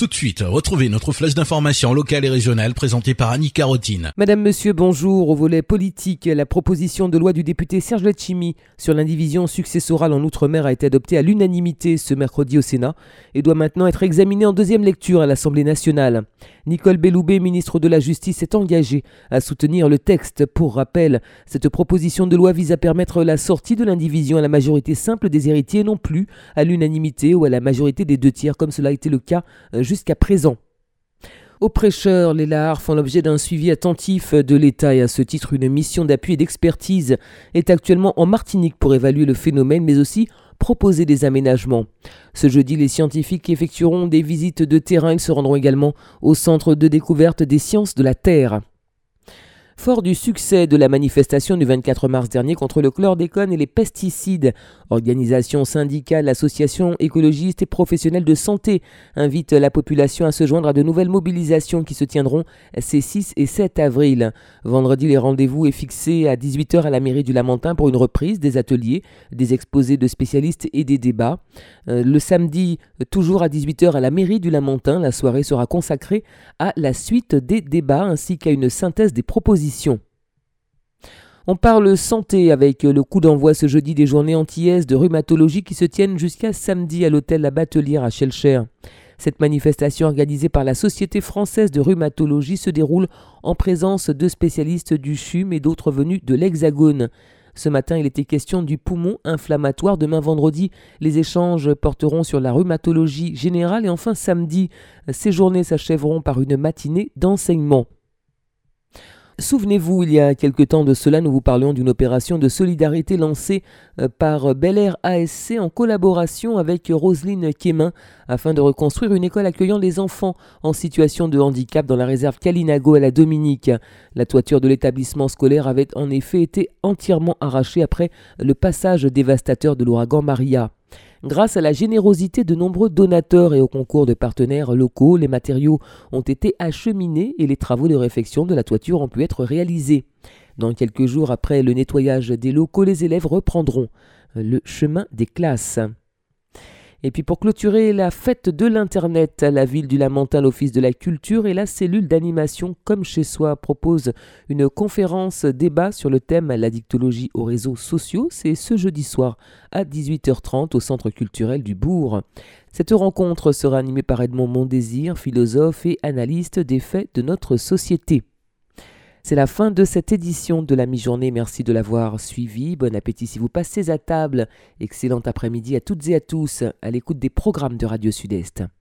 Tout de suite, retrouvez notre flèche d'information locale et régionale présentée par Annie Carotine. Madame, Monsieur, bonjour. Au volet politique, la proposition de loi du député Serge Letchimi sur l'indivision successorale en Outre-mer a été adoptée à l'unanimité ce mercredi au Sénat et doit maintenant être examinée en deuxième lecture à l'Assemblée nationale. Nicole Belloubet, ministre de la Justice, est engagée à soutenir le texte. Pour rappel, cette proposition de loi vise à permettre la sortie de l'indivision à la majorité simple des héritiers, non plus à l'unanimité ou à la majorité des deux tiers, comme cela a été le cas euh, jusqu'à présent. Aux prêcheurs, les LAR font l'objet d'un suivi attentif de l'État et à ce titre, une mission d'appui et d'expertise est actuellement en Martinique pour évaluer le phénomène, mais aussi proposer des aménagements. Ce jeudi, les scientifiques effectueront des visites de terrain. Ils se rendront également au Centre de découverte des sciences de la Terre. Fort du succès de la manifestation du 24 mars dernier contre le chlordécone et les pesticides, organisations syndicales, associations écologistes et professionnels de santé invitent la population à se joindre à de nouvelles mobilisations qui se tiendront ces 6 et 7 avril. Vendredi, les rendez-vous est fixé à 18h à la mairie du Lamentin pour une reprise des ateliers, des exposés de spécialistes et des débats. Euh, le samedi, toujours à 18h à la mairie du Lamentin, la soirée sera consacrée à la suite des débats ainsi qu'à une synthèse des propositions on parle santé avec le coup d'envoi ce jeudi des journées antillaises de rhumatologie qui se tiennent jusqu'à samedi à l'hôtel La Batelière à Schellcher. Cette manifestation organisée par la Société française de rhumatologie se déroule en présence de spécialistes du CHUM et d'autres venus de l'Hexagone. Ce matin, il était question du poumon inflammatoire. Demain vendredi, les échanges porteront sur la rhumatologie générale. Et enfin samedi, ces journées s'achèveront par une matinée d'enseignement. Souvenez-vous, il y a quelque temps de cela, nous vous parlions d'une opération de solidarité lancée euh, par Bel Air ASC en collaboration avec Roselyne Quémin afin de reconstruire une école accueillant les enfants en situation de handicap dans la réserve Kalinago à la Dominique. La toiture de l'établissement scolaire avait en effet été entièrement arrachée après le passage dévastateur de l'ouragan Maria. Grâce à la générosité de nombreux donateurs et au concours de partenaires locaux, les matériaux ont été acheminés et les travaux de réfection de la toiture ont pu être réalisés. Dans quelques jours après le nettoyage des locaux, les élèves reprendront le chemin des classes. Et puis pour clôturer la fête de l'Internet, la ville du Lamentin, l'Office de la Culture et la cellule d'animation Comme chez soi propose une conférence débat sur le thème La dictologie aux réseaux sociaux. C'est ce jeudi soir à 18h30 au Centre culturel du Bourg. Cette rencontre sera animée par Edmond Mondésir, philosophe et analyste des faits de notre société. C'est la fin de cette édition de la mi-journée. Merci de l'avoir suivi. Bon appétit si vous passez à table. Excellent après-midi à toutes et à tous à l'écoute des programmes de Radio Sud-Est.